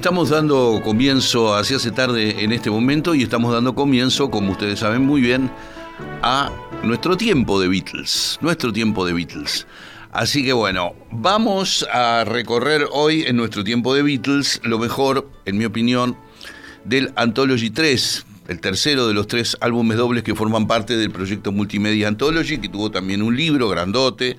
Estamos dando comienzo, hacia hace tarde en este momento, y estamos dando comienzo, como ustedes saben muy bien, a nuestro tiempo de Beatles. Nuestro tiempo de Beatles. Así que bueno, vamos a recorrer hoy en nuestro tiempo de Beatles lo mejor, en mi opinión, del Anthology 3, el tercero de los tres álbumes dobles que forman parte del proyecto Multimedia Anthology, que tuvo también un libro grandote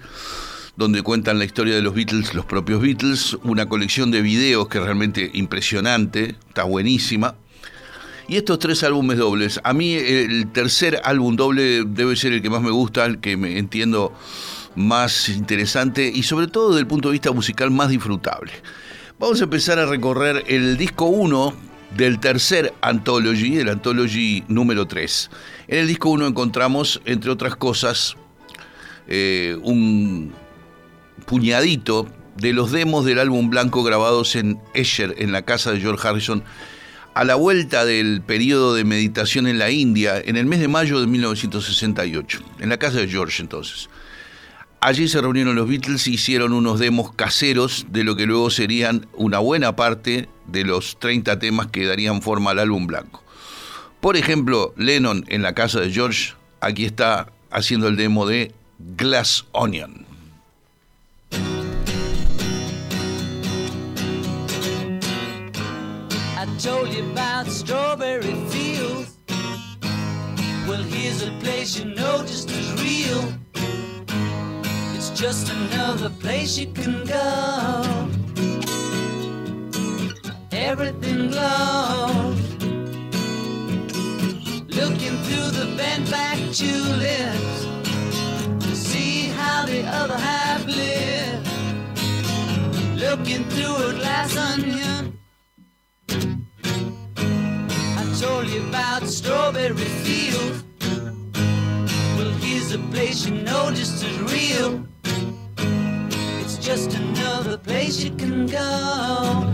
donde cuentan la historia de los Beatles, los propios Beatles, una colección de videos que es realmente impresionante, está buenísima. Y estos tres álbumes dobles, a mí el tercer álbum doble debe ser el que más me gusta, el que me entiendo más interesante y sobre todo desde el punto de vista musical más disfrutable. Vamos a empezar a recorrer el disco 1 del tercer Anthology, el Anthology número 3. En el disco 1 encontramos, entre otras cosas, eh, un puñadito de los demos del álbum blanco grabados en Esher, en la casa de George Harrison, a la vuelta del periodo de meditación en la India, en el mes de mayo de 1968, en la casa de George entonces. Allí se reunieron los Beatles y hicieron unos demos caseros de lo que luego serían una buena parte de los 30 temas que darían forma al álbum blanco. Por ejemplo, Lennon en la casa de George, aquí está haciendo el demo de Glass Onion. I told you about strawberry fields. Well, here's a place you know just as real. It's just another place you can go. Everything glows. Looking through the bent back tulips how the other half lives. Looking through a glass onion. I told you about strawberry fields. Well, here's a place you know just as real. It's just another place you can go.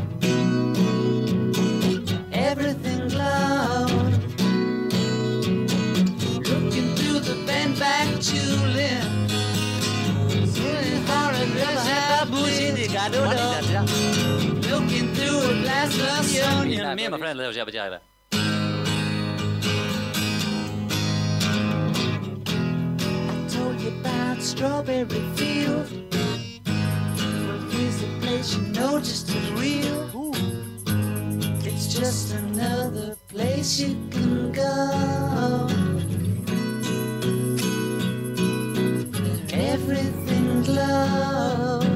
Of. Me and my friend lives jabba jabba. I told you about strawberry field. Well, here's a place you know just as real. It's just another place you can go. Everything glows.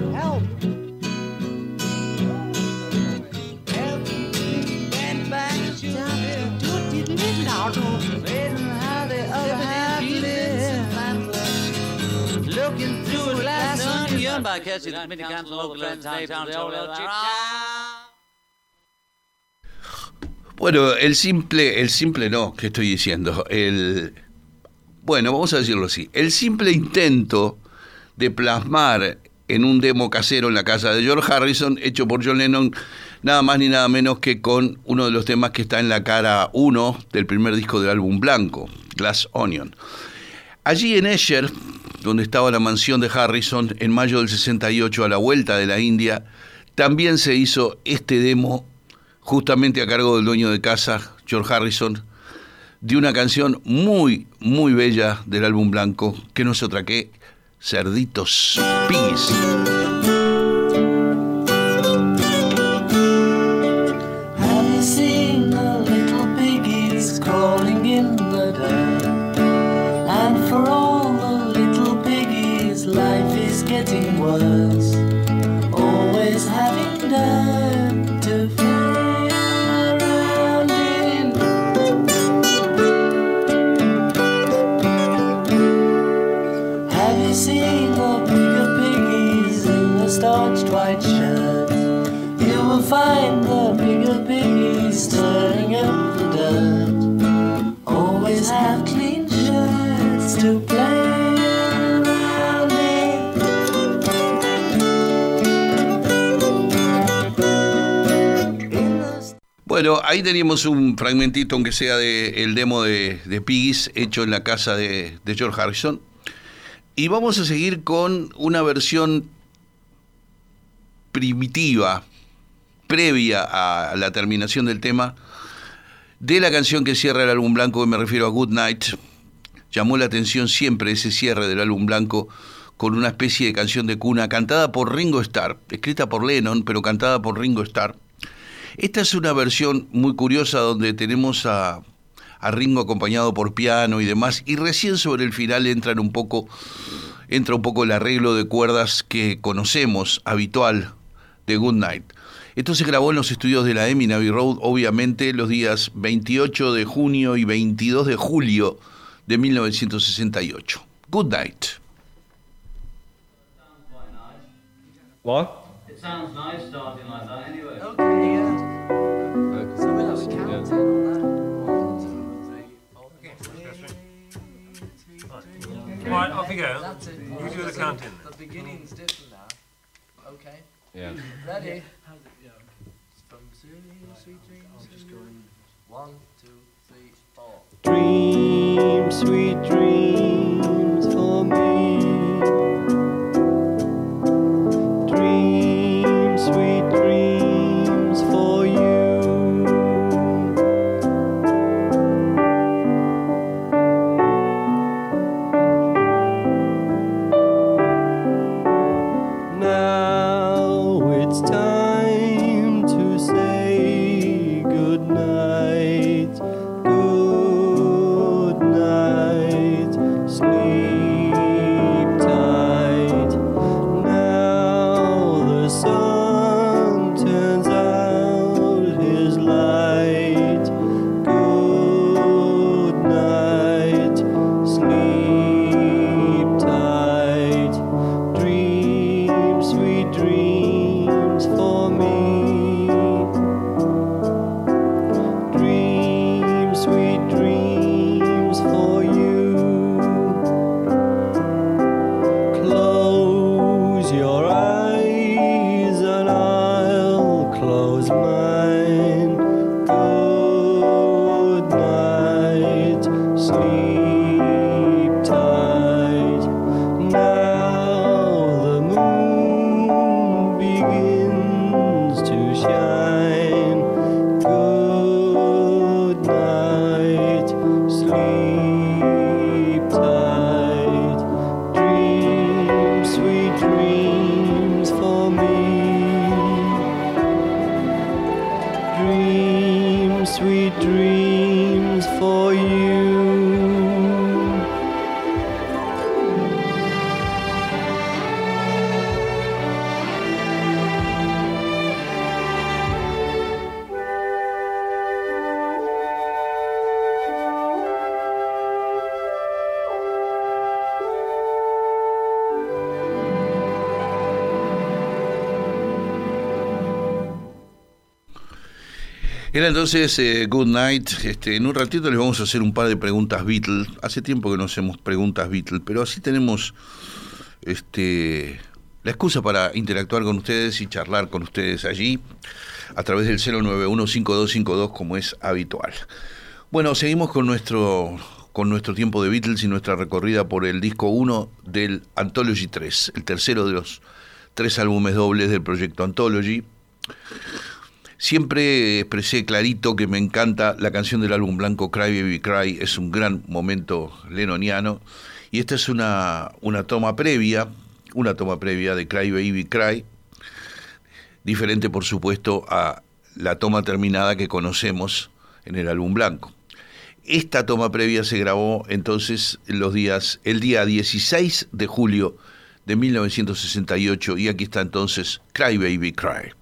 Looking through a glass onion. by catching the mini council local friends downtown Bueno, el simple, el simple no, ¿qué estoy diciendo? El, bueno, vamos a decirlo así. El simple intento de plasmar en un demo casero en la casa de George Harrison, hecho por John Lennon, nada más ni nada menos que con uno de los temas que está en la cara 1 del primer disco del álbum blanco, Glass Onion. Allí en Esher, donde estaba la mansión de Harrison, en mayo del 68 a la vuelta de la India, también se hizo este demo justamente a cargo del dueño de casa, George Harrison, de una canción muy, muy bella del álbum blanco, que no es otra que Cerditos Piggies. Bueno, ahí teníamos un fragmentito, aunque sea de el demo de, de hecho en la casa de, de George Harrison. Y vamos a seguir con una versión primitiva, previa a la terminación del tema, de la canción que cierra el álbum blanco, me refiero a Good Night, llamó la atención siempre ese cierre del álbum blanco con una especie de canción de cuna cantada por Ringo Starr, escrita por Lennon, pero cantada por Ringo Starr. Esta es una versión muy curiosa donde tenemos a, a Ringo acompañado por piano y demás, y recién sobre el final entran un poco, entra un poco el arreglo de cuerdas que conocemos habitual de Good Night. Esto se grabó en los estudios de la EMI Navy Road, obviamente los días 28 de junio y 22 de julio de 1968. Good Night. What? It sounds nice starting like that anyway. Okay, yeah. Right, off you go. That's it. You do the counting. The beginning's different now. Okay. Yeah. Ready? From zero, sweet dreams. Just going. One, two, three, four. Dreams, sweet dreams for me. Dreams, sweet dreams Era entonces eh, Good Night. Este, en un ratito les vamos a hacer un par de preguntas Beatles. Hace tiempo que no hacemos preguntas Beatles, pero así tenemos este, la excusa para interactuar con ustedes y charlar con ustedes allí a través del 091-5252 como es habitual. Bueno, seguimos con nuestro, con nuestro tiempo de Beatles y nuestra recorrida por el disco 1 del Anthology 3, el tercero de los tres álbumes dobles del proyecto Anthology. Siempre expresé clarito que me encanta la canción del álbum blanco Cry Baby Cry, es un gran momento lenoniano. Y esta es una, una toma previa, una toma previa de Cry Baby Cry, diferente por supuesto a la toma terminada que conocemos en el álbum blanco. Esta toma previa se grabó entonces los días, el día 16 de julio de 1968 y aquí está entonces Cry Baby Cry. Cry,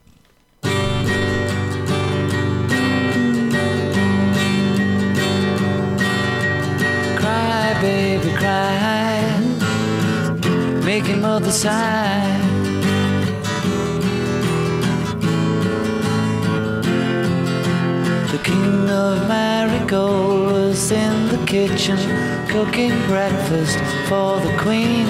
Sigh. The king of Marigold was in the kitchen cooking breakfast for the queen.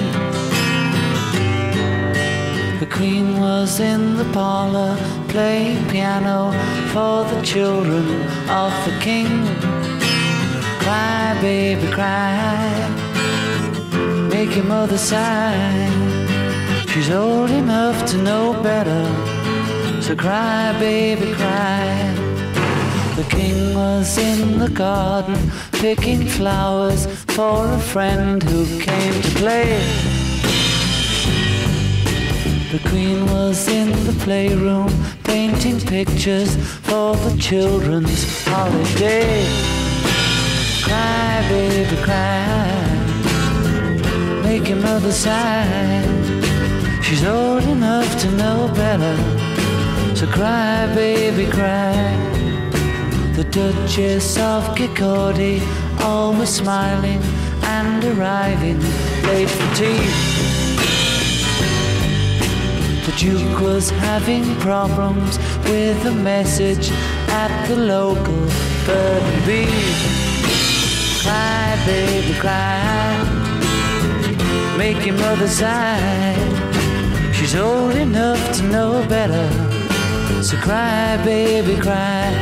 The queen was in the parlor playing piano for the children of the king. Cry, baby, cry. Make your mother sigh. She's old enough to know better. So cry, baby, cry. The king was in the garden picking flowers for a friend who came to play. The queen was in the playroom painting pictures for the children's holiday. Cry, baby, cry. Make your mother sigh. She's old enough to know better. So cry, baby, cry. The Duchess of Kirkcaldy, always smiling and arriving late for tea. The Duke was having problems with a message at the local bird and bee. Cry, baby, cry. Make your mother sigh. She's old enough to know better. So cry, baby, cry.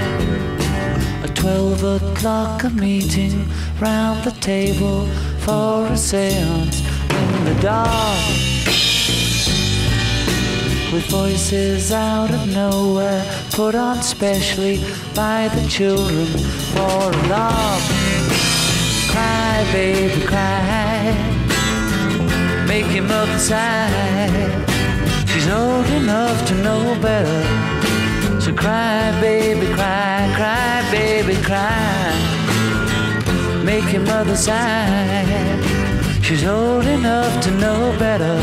At twelve o'clock, a meeting round the table for a seance in the dark. With voices out of nowhere, put on specially by the children for a laugh. Cry, baby, cry. Make your mother sigh. She's old enough to know better. So cry, baby, cry, cry, baby, cry. Make your mother sigh. She's old enough to know better.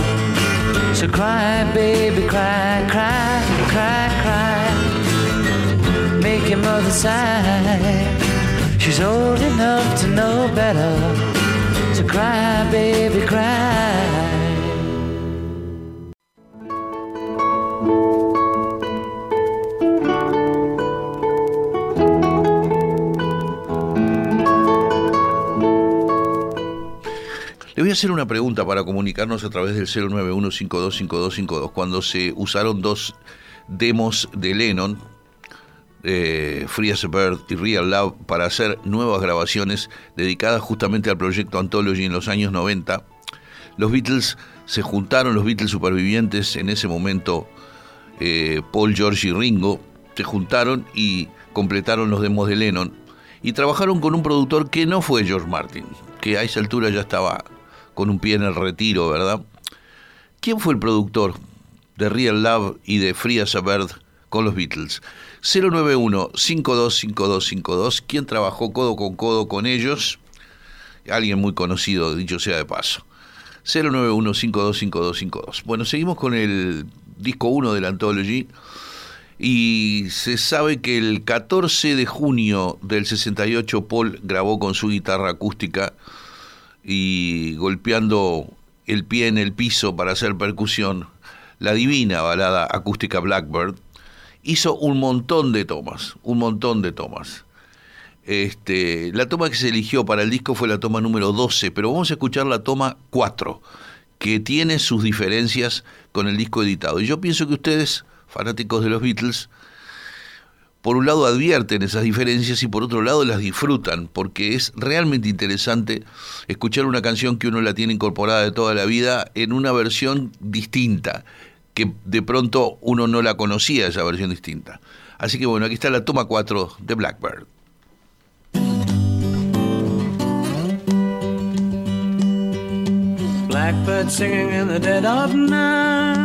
So cry, baby, cry, cry, cry, cry. Make your mother sigh. She's old enough to know better. So cry, baby, cry. Hacer una pregunta para comunicarnos a través del 091525252. Cuando se usaron dos demos de Lennon, eh, Free as a Bird y Real Love, para hacer nuevas grabaciones dedicadas justamente al proyecto Anthology en los años 90, los Beatles se juntaron, los Beatles supervivientes en ese momento, eh, Paul, George y Ringo, se juntaron y completaron los demos de Lennon y trabajaron con un productor que no fue George Martin, que a esa altura ya estaba con un pie en el retiro, ¿verdad? ¿Quién fue el productor de Real Love y de Free as a Bird con los Beatles? 091-525252. ¿Quién trabajó codo con codo con ellos? Alguien muy conocido, dicho sea de paso. 091-525252. Bueno, seguimos con el disco 1 de la Anthology. Y se sabe que el 14 de junio del 68 Paul grabó con su guitarra acústica y golpeando el pie en el piso para hacer percusión, la divina balada acústica Blackbird, hizo un montón de tomas, un montón de tomas. Este, la toma que se eligió para el disco fue la toma número 12, pero vamos a escuchar la toma 4, que tiene sus diferencias con el disco editado. Y yo pienso que ustedes, fanáticos de los Beatles, por un lado advierten esas diferencias y por otro lado las disfrutan, porque es realmente interesante escuchar una canción que uno la tiene incorporada de toda la vida en una versión distinta, que de pronto uno no la conocía esa versión distinta. Así que bueno, aquí está la toma 4 de Blackbird. Blackbird singing in the dead of night.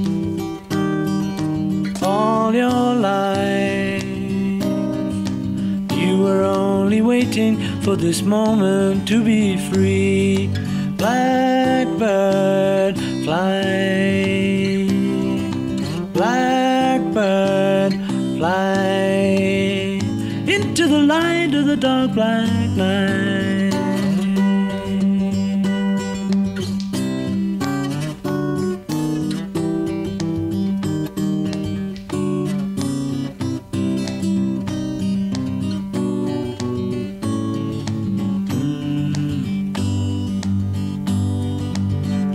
all your life. You were only waiting for this moment to be free. Blackbird fly. Blackbird fly into the light of the dark black night.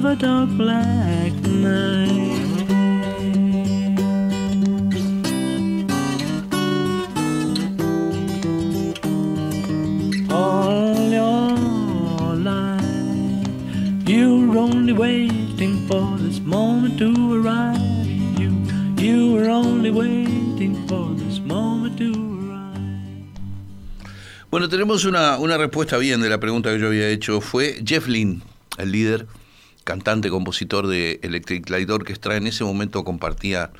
of a dark black night. all your life. You're only waiting for this moment to arrive. You, you were only waiting for this moment to arrive. Bueno, tenemos una, una respuesta bien de la pregunta que yo había hecho. Fue Jeff Lynne, el líder, cantante, compositor de Electric Light Orchestra. En ese momento compartía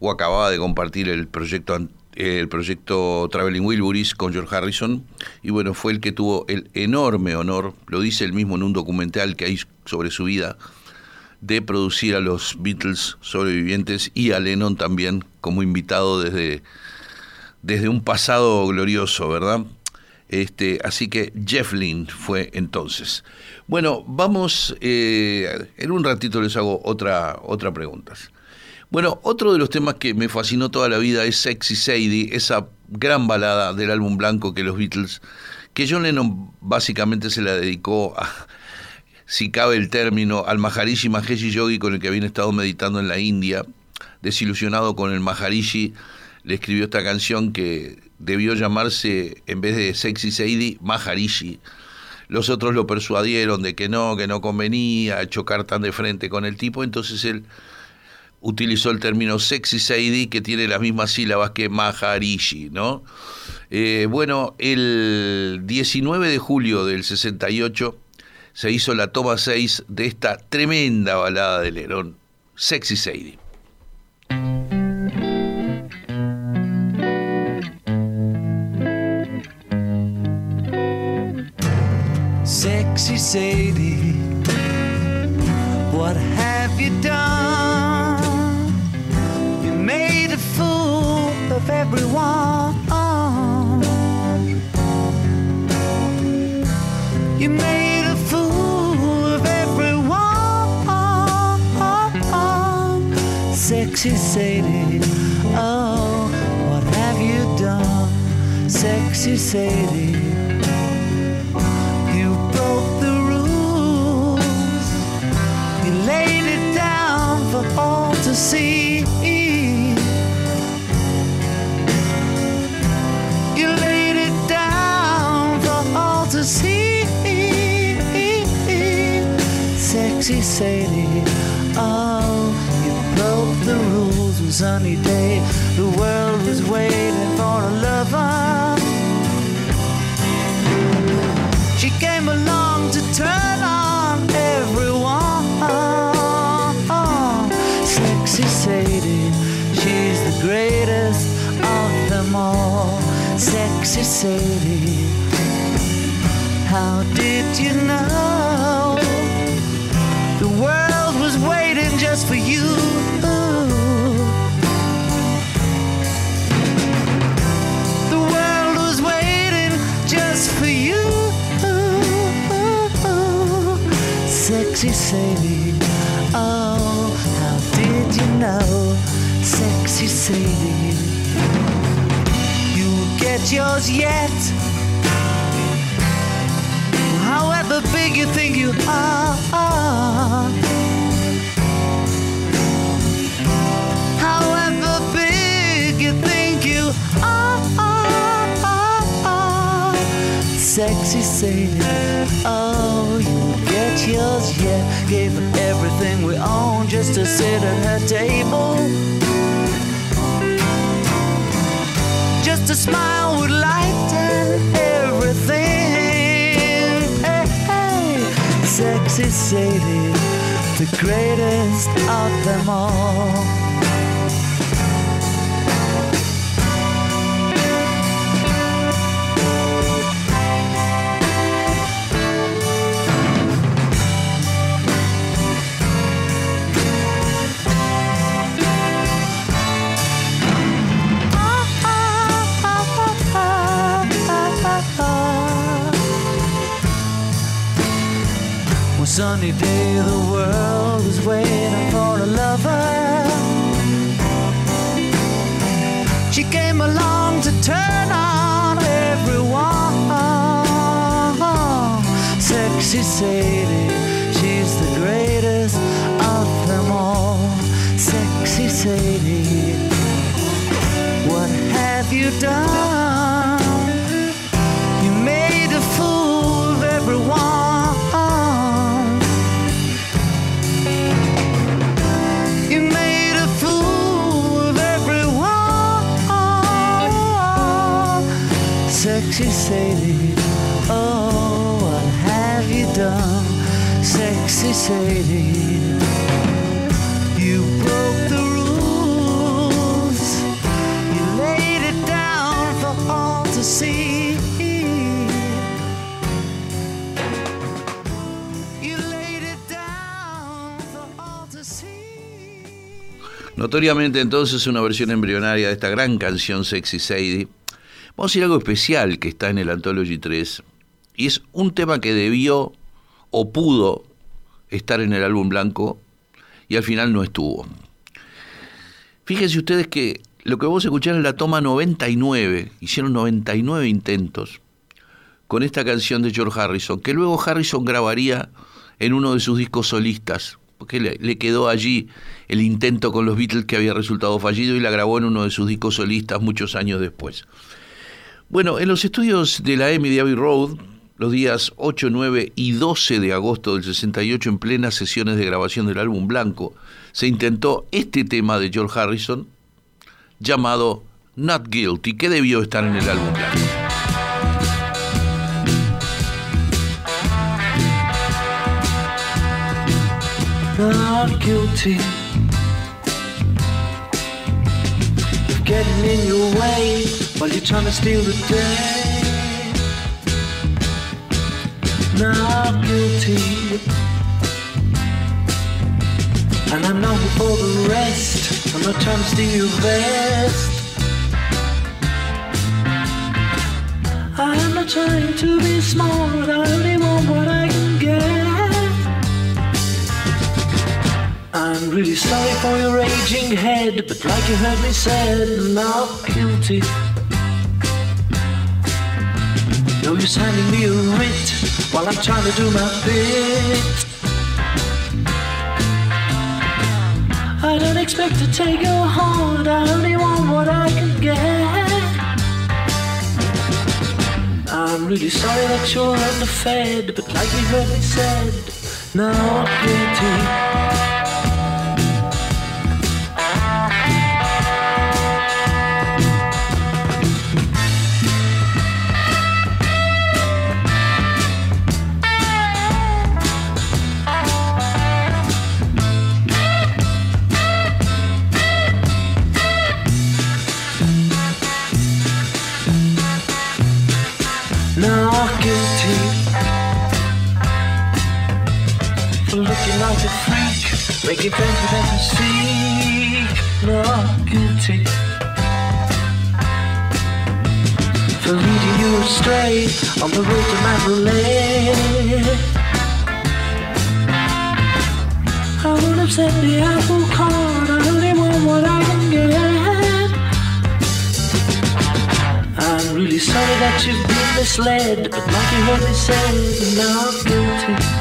o acababa de compartir el proyecto el proyecto Traveling Wilburys con George Harrison y bueno, fue el que tuvo el enorme honor, lo dice él mismo en un documental que hay sobre su vida, de producir a los Beatles sobrevivientes y a Lennon también como invitado desde, desde un pasado glorioso, ¿verdad? Este, así que Jeff Lynne fue entonces. Bueno, vamos, eh, en un ratito les hago otra, otra pregunta. Bueno, otro de los temas que me fascinó toda la vida es Sexy Sadie, esa gran balada del álbum blanco que los Beatles, que John Lennon básicamente se la dedicó a, si cabe el término, al Maharishi Mahesh Yogi con el que habían estado meditando en la India. Desilusionado con el Maharishi, le escribió esta canción que debió llamarse, en vez de Sexy Sadie, Maharishi. Los otros lo persuadieron de que no, que no convenía chocar tan de frente con el tipo, entonces él utilizó el término sexy Sadie, que tiene las mismas sílabas que Maharishi, ¿no? Eh, bueno, el 19 de julio del 68 se hizo la toma 6 de esta tremenda balada de Lerón, Sexy Sadie. Sexy Sadie, what have you done? You made a fool of everyone. You made a fool of everyone. Sexy Sadie, oh, what have you done? Sexy Sadie. See. You laid it down for all to see. Sexy Sadie, oh, you broke the rules on sunny day. The world was waiting for a lover. Sexy Sadie, how did you know the world was waiting just for you? The world was waiting just for you. Sexy Sadie, get yours yet. However big you think you are. However big you think you are. Sexy Sadie, oh, you'll get yours yet. Gave everything we own just to sit at her table. Just a smile Sexy the greatest of them all. Sunny day, the world was waiting for a lover. She came along to turn on everyone. Sexy Sadie, she's the greatest of them all. Sexy Sadie, what have you done? Sexy Sadie, oh, what have you done? Sexy Sadie, you broke the rules. You laid it down for all to see. Notoriamente entonces una versión embrionaria de esta gran canción Sexy Sadie. Vamos a decir algo especial que está en el Anthology 3 y es un tema que debió o pudo estar en el álbum blanco y al final no estuvo. Fíjense ustedes que lo que vamos a escuchar es la toma 99, hicieron 99 intentos con esta canción de George Harrison, que luego Harrison grabaría en uno de sus discos solistas, porque le, le quedó allí el intento con los Beatles que había resultado fallido y la grabó en uno de sus discos solistas muchos años después. Bueno, en los estudios de la EMI de Abbey Road, los días 8, 9 y 12 de agosto del 68, en plenas sesiones de grabación del álbum blanco, se intentó este tema de George Harrison llamado Not Guilty, que debió estar en el álbum blanco. not guilty getting in your way while you're trying to steal the day. Not guilty. And I'm not for the rest. I'm not trying to steal your vest. I'm not trying to be smart. I only want what I can get. I'm really sorry for your raging head, but like you heard me said, not guilty. No use handing me a writ while I'm trying to do my bit. I don't expect to take your heart, I only want what I can get. I'm really sorry that you're underfed, but like you heard me said, not guilty. Making friends with empathy. Not guilty for leading you astray on the road to Mandalay. I would have said the apple cart. I only want what I can get. I'm really sorry that you've been misled, but like you heard me say, not guilty.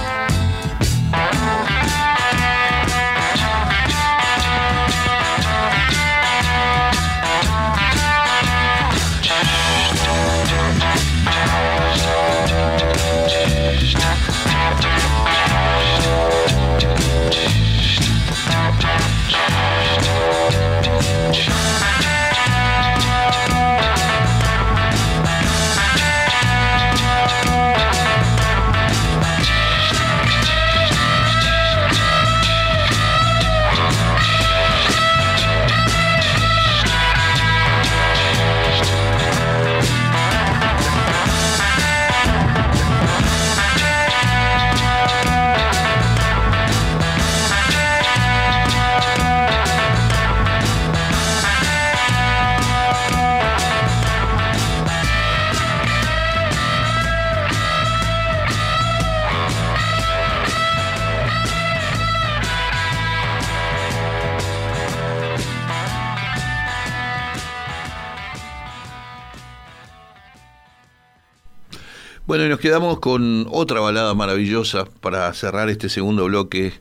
Bueno, y nos quedamos con otra balada maravillosa para cerrar este segundo bloque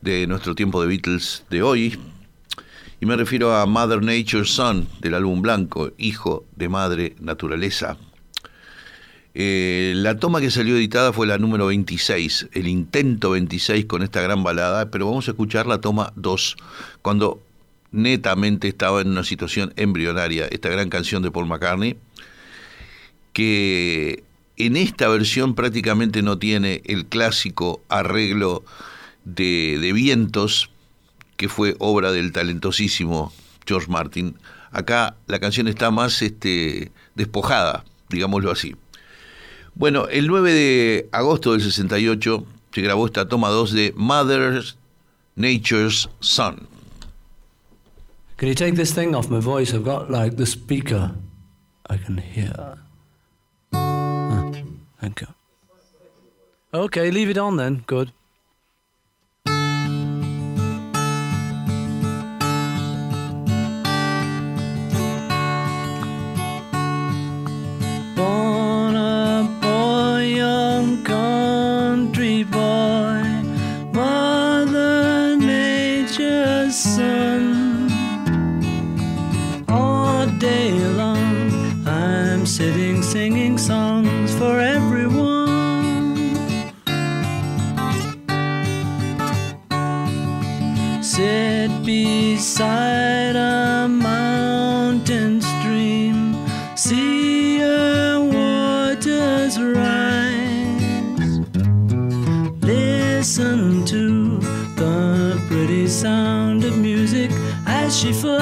de nuestro tiempo de Beatles de hoy. Y me refiero a Mother Nature's Son del álbum blanco, Hijo de Madre Naturaleza. Eh, la toma que salió editada fue la número 26, el intento 26 con esta gran balada, pero vamos a escuchar la toma 2, cuando netamente estaba en una situación embrionaria, esta gran canción de Paul McCartney, que en esta versión prácticamente no tiene el clásico arreglo de, vientos que fue obra del talentosísimo George Martin. Acá la canción está más este, despojada, digámoslo así. Bueno, el 9 de agosto del 68 se grabó esta toma 2 de Mother's Nature's Son. Can you take this thing off my voice? I've got like the speaker I can hear. Thank. Okay, leave it on then. Good. Beside a mountain stream, see her waters rise. Listen to the pretty sound of music as she flies.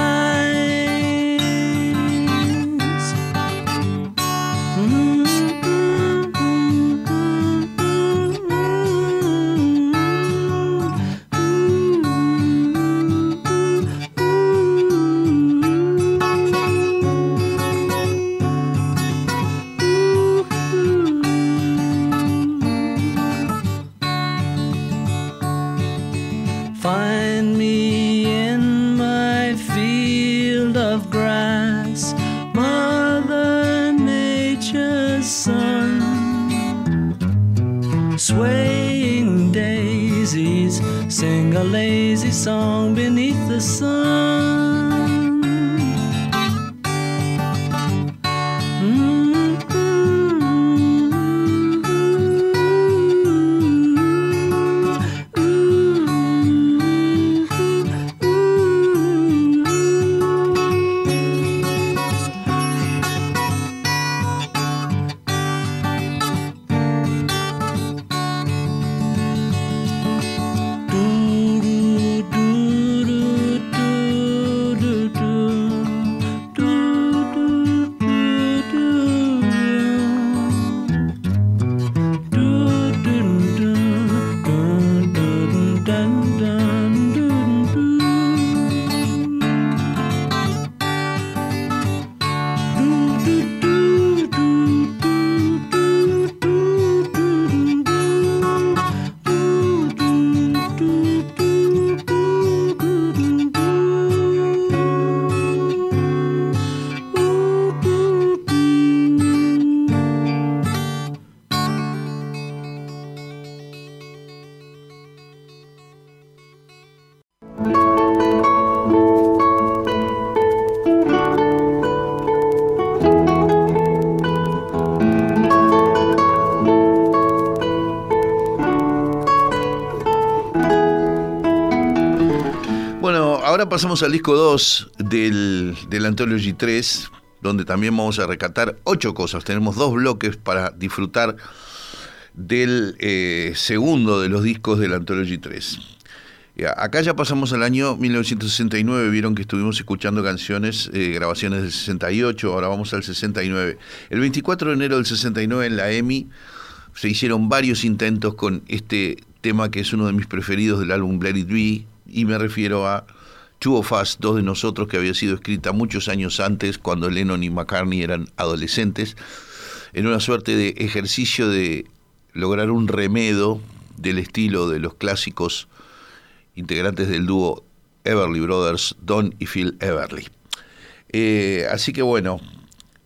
Pasamos al disco 2 del, del Anthology 3, donde también vamos a recatar ocho cosas. Tenemos dos bloques para disfrutar del eh, segundo de los discos del Anthology 3. Ya, Acá ya pasamos al año 1969, vieron que estuvimos escuchando canciones, eh, grabaciones del 68, ahora vamos al 69. El 24 de enero del 69 en la EMI se hicieron varios intentos con este tema que es uno de mis preferidos del álbum Let It Be, y me refiero a Two of Us, dos de nosotros, que había sido escrita muchos años antes, cuando Lennon y McCartney eran adolescentes, en una suerte de ejercicio de lograr un remedo del estilo de los clásicos integrantes del dúo Everly Brothers, Don y Phil Everly. Eh, así que bueno,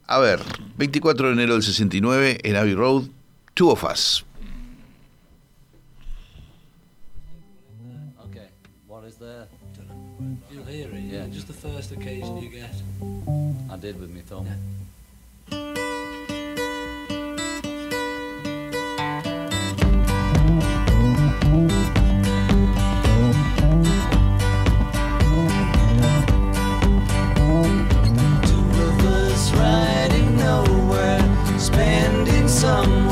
a ver, 24 de enero del 69 en Abbey Road, Two of Us. First occasion you get. I did with my thumb. Two of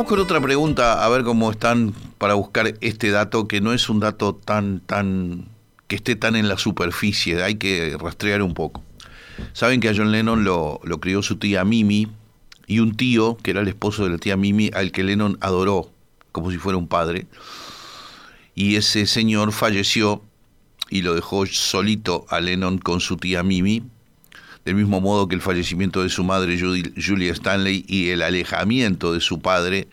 vamos con otra pregunta, a ver cómo están para buscar este dato, que no es un dato tan, tan, que esté tan en la superficie, hay que rastrear un poco. Saben que a John Lennon lo, lo crió su tía Mimi y un tío, que era el esposo de la tía Mimi, al que Lennon adoró como si fuera un padre. Y ese señor falleció y lo dejó solito a Lennon con su tía Mimi, del mismo modo que el fallecimiento de su madre Julia Stanley y el alejamiento de su padre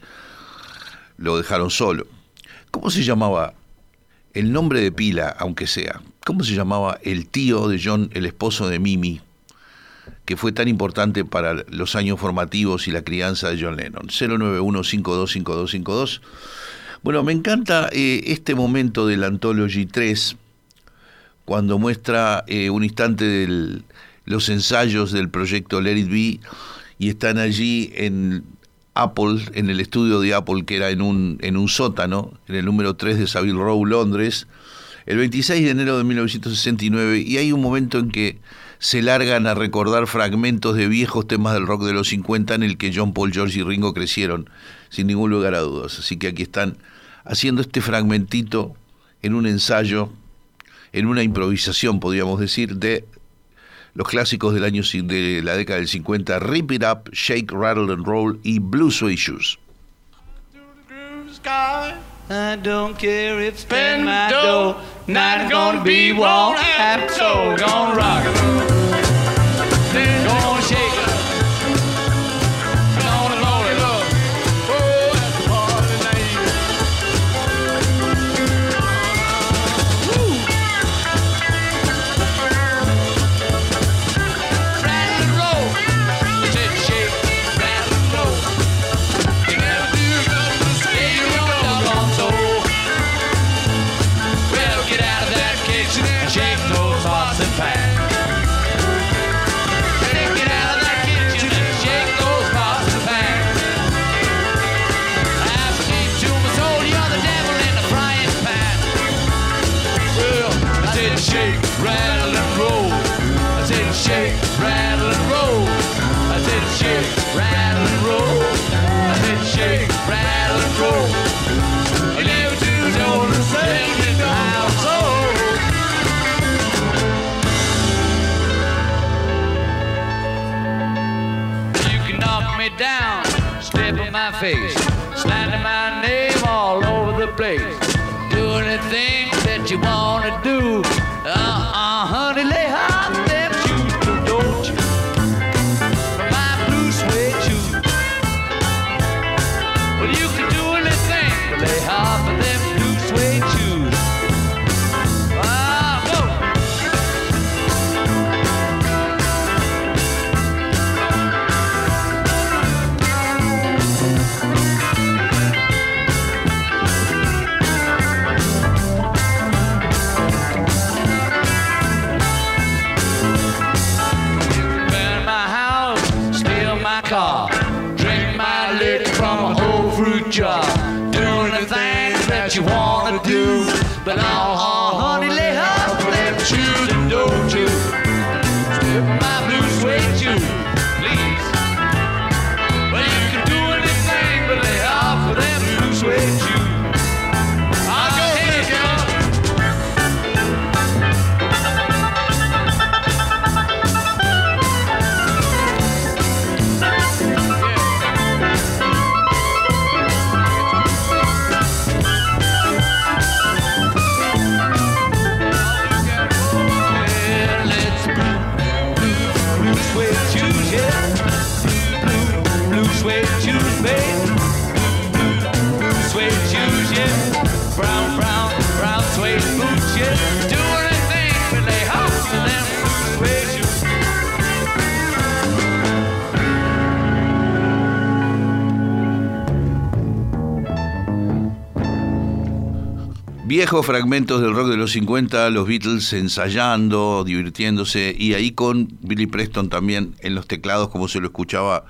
lo dejaron solo. ¿Cómo se llamaba el nombre de pila, aunque sea? ¿Cómo se llamaba el tío de John, el esposo de Mimi, que fue tan importante para los años formativos y la crianza de John Lennon? 091525252. Bueno, me encanta eh, este momento del Anthology 3, cuando muestra eh, un instante de los ensayos del proyecto Let It Be y están allí en Apple, en el estudio de Apple que era en un, en un sótano, en el número 3 de Savile Row, Londres, el 26 de enero de 1969 y hay un momento en que se largan a recordar fragmentos de viejos temas del rock de los 50 en el que John Paul, George y Ringo crecieron, sin ningún lugar a dudas. Así que aquí están haciendo este fragmentito en un ensayo, en una improvisación, podríamos decir, de los clásicos del año de la década del 50, Rip It Up, Shake, Rattle and Roll y Blue Suede Shoes. I don't care if my dough. Not gonna be, won't have to. Gonna rock Viejos fragmentos del rock de los 50, los Beatles ensayando, divirtiéndose, y ahí con Billy Preston también en los teclados, como se lo escuchaba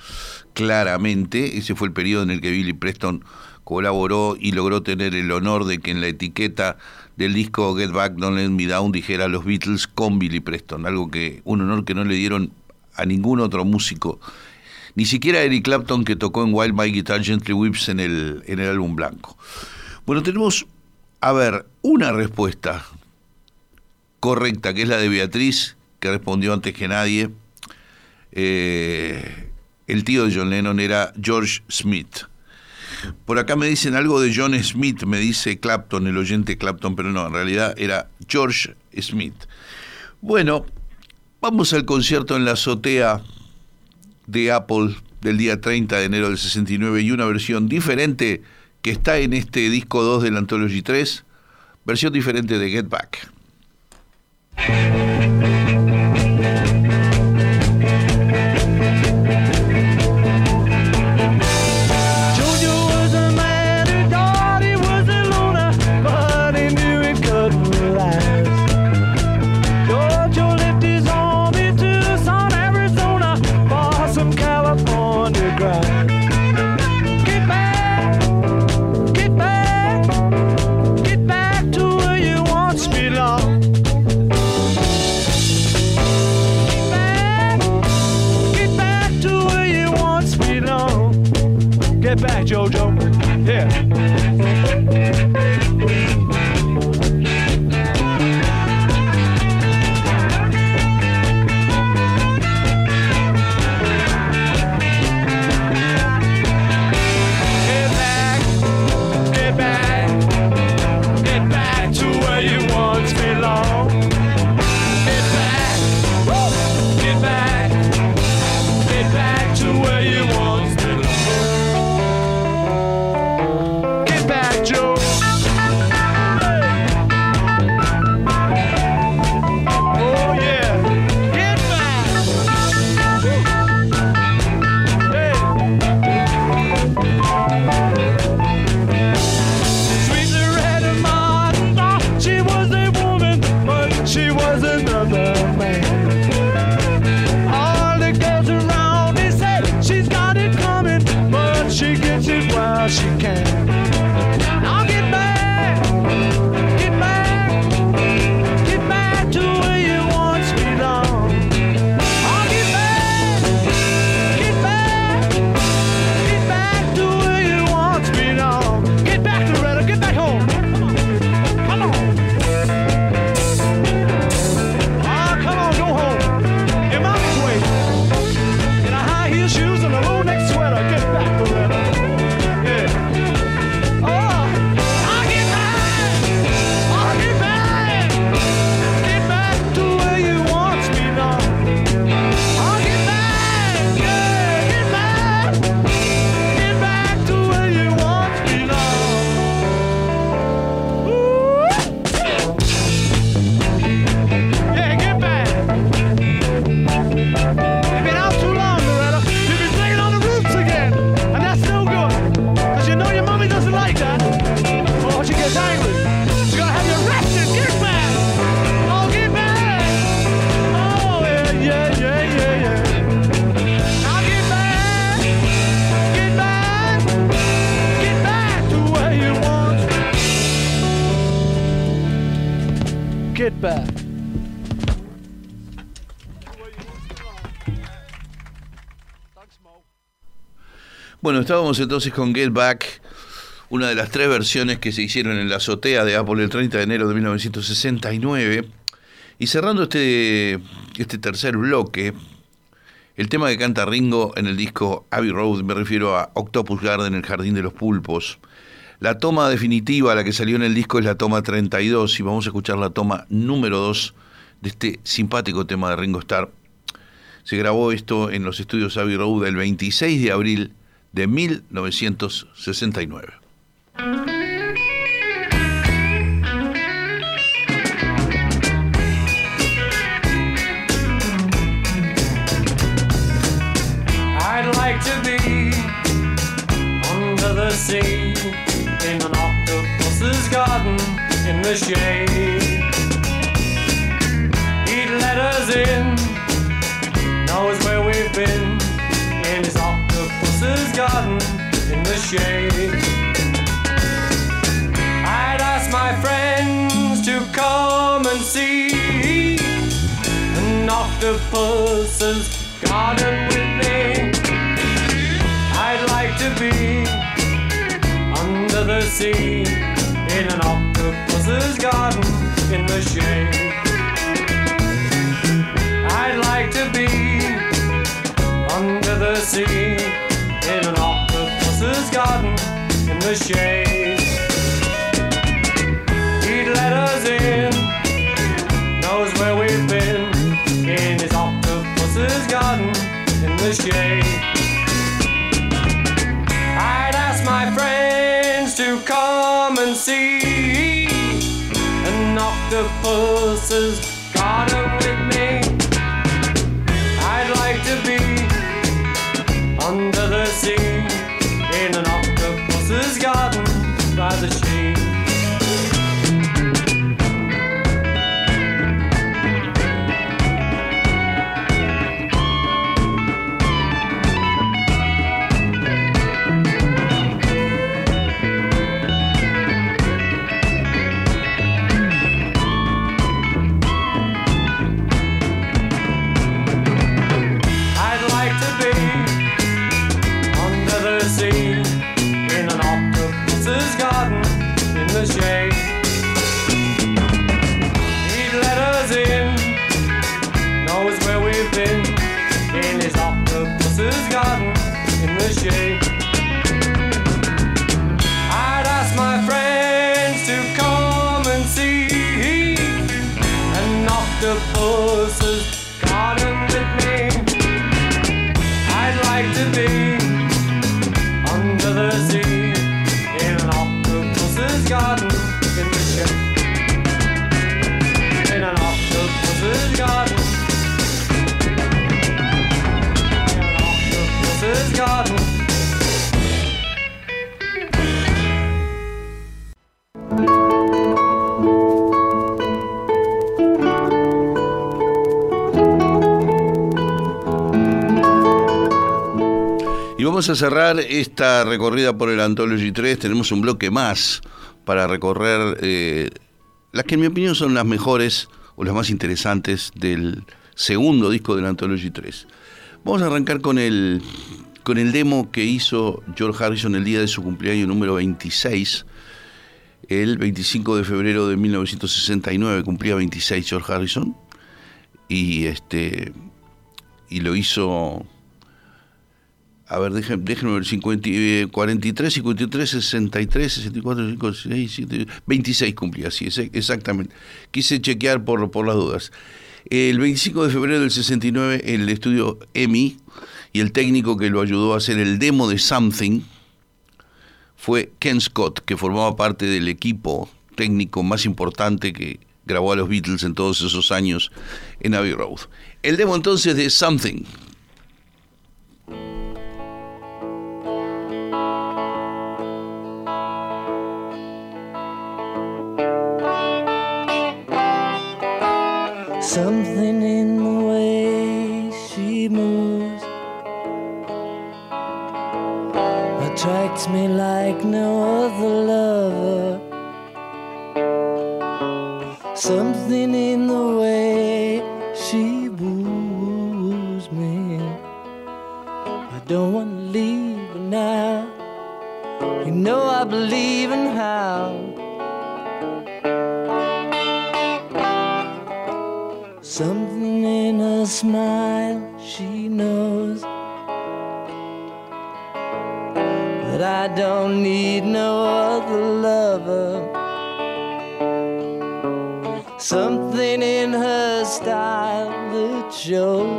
claramente. Ese fue el periodo en el que Billy Preston colaboró y logró tener el honor de que en la etiqueta del disco Get Back, Don't Let Me Down dijera los Beatles con Billy Preston, algo que un honor que no le dieron a ningún otro músico, ni siquiera a Eric Clapton que tocó en Wild My Guitar Gently Whips en el, en el álbum blanco. Bueno, tenemos, a ver, una respuesta correcta, que es la de Beatriz, que respondió antes que nadie. Eh, el tío de John Lennon era George Smith. Por acá me dicen algo de John Smith, me dice Clapton, el oyente Clapton, pero no, en realidad era George Smith. Bueno, vamos al concierto en la azotea de Apple del día 30 de enero del 69 y una versión diferente que está en este disco 2 del Anthology 3, versión diferente de Get Back. Entonces con Get Back, una de las tres versiones que se hicieron en la azotea de Apple el 30 de enero de 1969. Y cerrando este, este tercer bloque, el tema que canta Ringo en el disco Abbey Road, me refiero a Octopus Garden, el jardín de los pulpos. La toma definitiva, la que salió en el disco, es la toma 32 y vamos a escuchar la toma número 2 de este simpático tema de Ringo Starr. Se grabó esto en los estudios Abbey Road el 26 de abril de 1969. I'd like to be under the sea in an octopus's garden in the shade. Shade. I'd ask my friends to come and see an octopus's garden with me. I'd like to be under the sea in an octopus's garden in the shade. The shade. promises vamos a cerrar esta recorrida por el Anthology 3. Tenemos un bloque más para recorrer eh, las que en mi opinión son las mejores o las más interesantes del segundo disco del Anthology 3. Vamos a arrancar con el, con el demo que hizo George Harrison el día de su cumpleaños número 26. El 25 de febrero de 1969 cumplía 26 George Harrison. Y este y lo hizo a ver, déjenme, ver, 50, eh, 43, 53, 63, 64, 56, 7, 26 cumplía, sí, ex- exactamente. Quise chequear por, por las dudas. El 25 de febrero del 69, en el estudio EMI, y el técnico que lo ayudó a hacer el demo de Something fue Ken Scott, que formaba parte del equipo técnico más importante que grabó a los Beatles en todos esos años en Abbey Road. El demo entonces de Something. Something in the way she moves attracts me like no other lover. Something in the way she woos me. I don't want to leave now. You know I believe that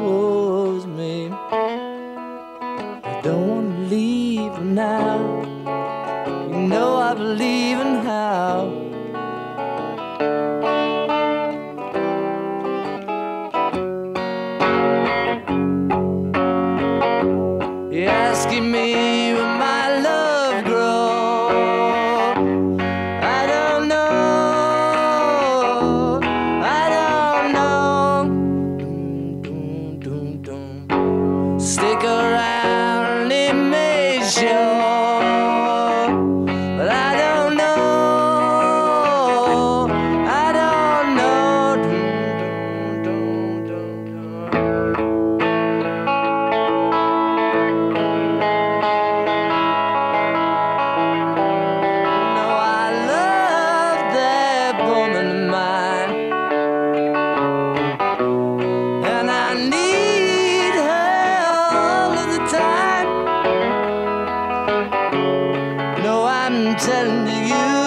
I'm telling you,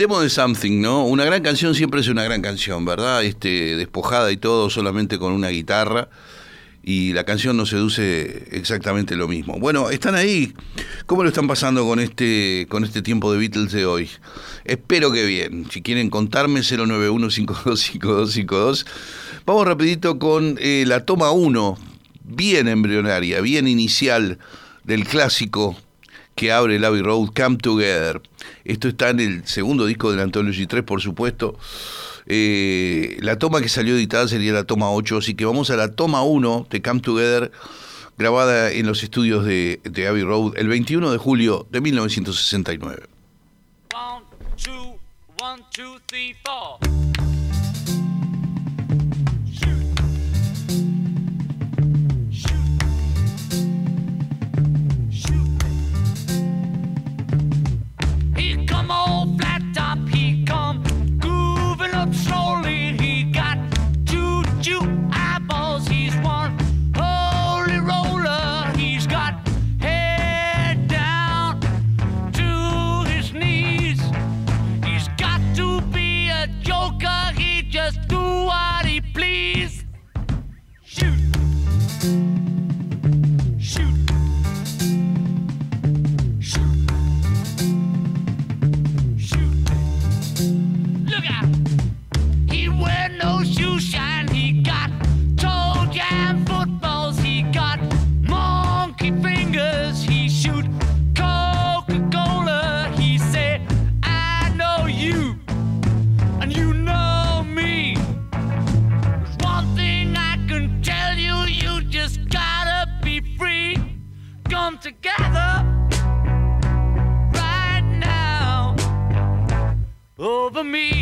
Demo de Something, ¿no? Una gran canción siempre es una gran canción, ¿verdad? Este, despojada y todo solamente con una guitarra. Y la canción nos seduce exactamente lo mismo. Bueno, están ahí. ¿Cómo lo están pasando con este, con este tiempo de Beatles de hoy? Espero que bien. Si quieren contarme, 091-525252. Vamos rapidito con eh, la toma 1, bien embrionaria, bien inicial del clásico que abre el Abbey Road, Come Together. Esto está en el segundo disco del Anthology 3, por supuesto. Eh, la toma que salió editada sería la toma 8, así que vamos a la toma 1 de Come Together, grabada en los estudios de, de Abbey Road el 21 de julio de 1969. One, two, one, two, three, over me.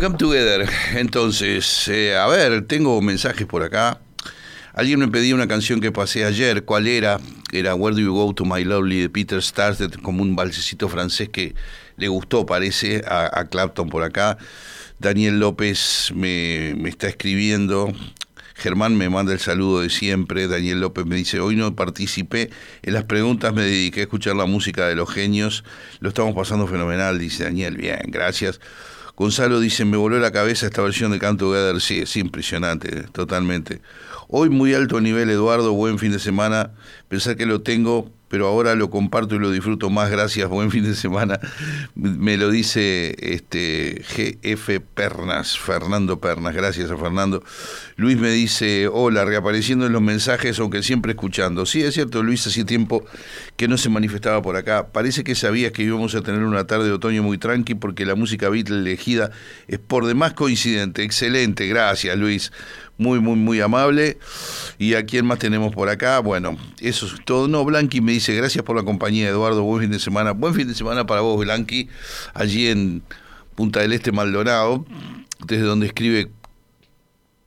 Come Together. Entonces, eh, a ver, tengo mensajes por acá. Alguien me pedía una canción que pasé ayer. ¿Cuál era? Era Where Do You Go to My Lovely de Peter Starsted, como un balsecito francés que le gustó, parece, a, a Clapton por acá. Daniel López me, me está escribiendo. Germán me manda el saludo de siempre. Daniel López me dice, hoy no participé en las preguntas, me dediqué a escuchar la música de los genios. Lo estamos pasando fenomenal, dice Daniel. Bien, gracias. Gonzalo dice, me voló la cabeza esta versión de Canto Together. Sí, es impresionante, totalmente. Hoy muy alto nivel, Eduardo, buen fin de semana. Pensar que lo tengo, pero ahora lo comparto y lo disfruto más. Gracias, buen fin de semana. Me lo dice este GF Pernas, Fernando Pernas. Gracias a Fernando. Luis me dice, hola, reapareciendo en los mensajes, aunque siempre escuchando. Sí, es cierto, Luis, hacía tiempo que no se manifestaba por acá. Parece que sabías que íbamos a tener una tarde de otoño muy tranqui porque la música Beatle elegida es por demás coincidente. Excelente, gracias, Luis muy, muy, muy amable. ¿Y a quién más tenemos por acá? Bueno, eso es todo. No, Blanqui me dice, gracias por la compañía, Eduardo, buen fin de semana. Buen fin de semana para vos, Blanqui, allí en Punta del Este, Maldonado, desde donde escribe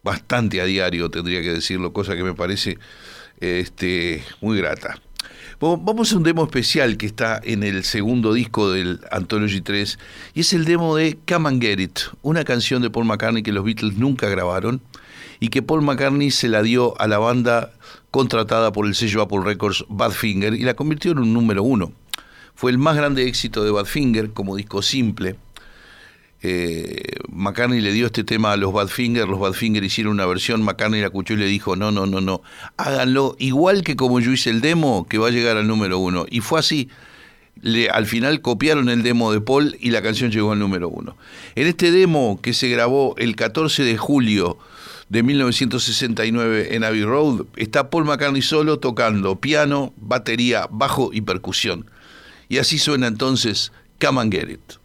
bastante a diario, tendría que decirlo, cosa que me parece este, muy grata. Vamos a un demo especial que está en el segundo disco del Anthology 3 y es el demo de Come and Get It, una canción de Paul McCartney que los Beatles nunca grabaron y que Paul McCartney se la dio a la banda contratada por el sello Apple Records Badfinger y la convirtió en un número uno. Fue el más grande éxito de Badfinger como disco simple. Eh, McCartney le dio este tema a los Badfinger, los Badfinger hicieron una versión, McCartney la escuchó y le dijo, no, no, no, no, háganlo igual que como yo hice el demo, que va a llegar al número uno. Y fue así. Le, al final copiaron el demo de Paul y la canción llegó al número uno. En este demo que se grabó el 14 de julio de 1969 en Abbey Road, está Paul McCartney solo tocando piano, batería, bajo y percusión. Y así suena entonces Come and Get It.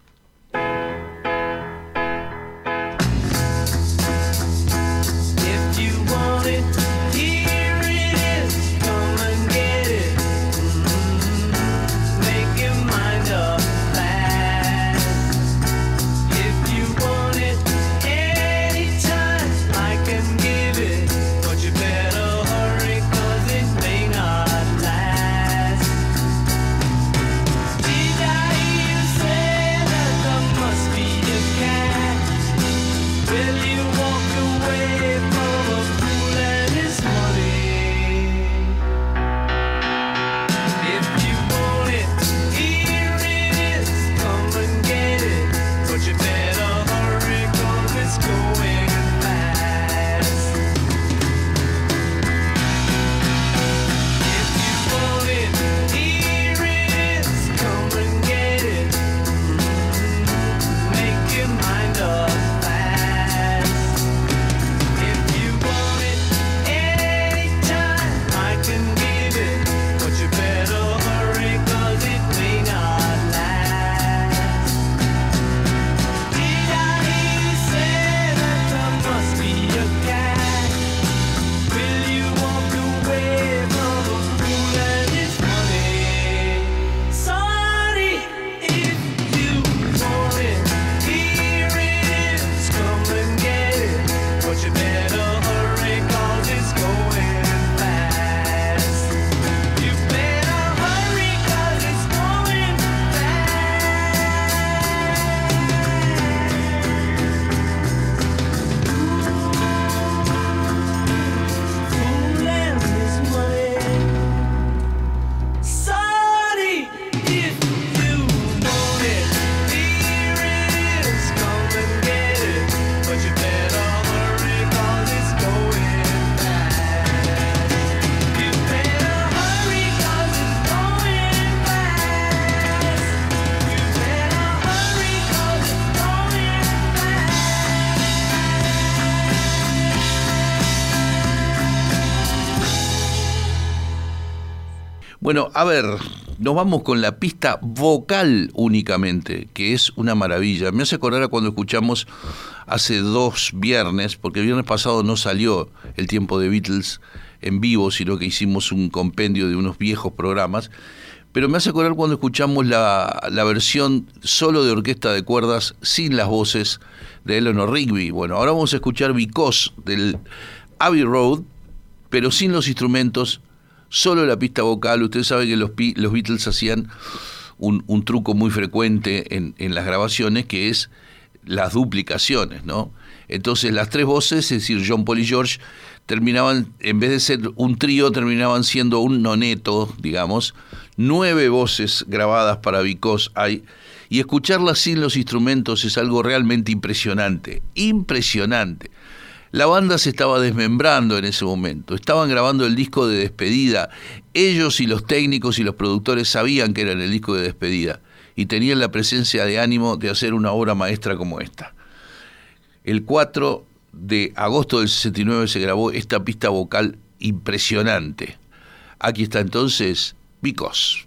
Bueno, a ver, nos vamos con la pista vocal únicamente, que es una maravilla. Me hace acordar a cuando escuchamos hace dos viernes, porque el viernes pasado no salió el tiempo de Beatles en vivo, sino que hicimos un compendio de unos viejos programas. Pero me hace acordar cuando escuchamos la, la versión solo de orquesta de cuerdas sin las voces de Eleanor Rigby. Bueno, ahora vamos a escuchar Because del Abbey Road, pero sin los instrumentos, solo la pista vocal. Usted sabe que los, los Beatles hacían un, un truco muy frecuente en, en las grabaciones, que es las duplicaciones, ¿no? Entonces las tres voces, es decir, John, Paul y George, terminaban, en vez de ser un trío, terminaban siendo un noneto, digamos, nueve voces grabadas para Because hay, y escucharlas sin los instrumentos es algo realmente impresionante, impresionante. La banda se estaba desmembrando en ese momento, estaban grabando el disco de despedida, ellos y los técnicos y los productores sabían que era el disco de despedida y tenían la presencia de ánimo de hacer una obra maestra como esta. El 4 de agosto del 69 se grabó esta pista vocal impresionante. Aquí está entonces Because.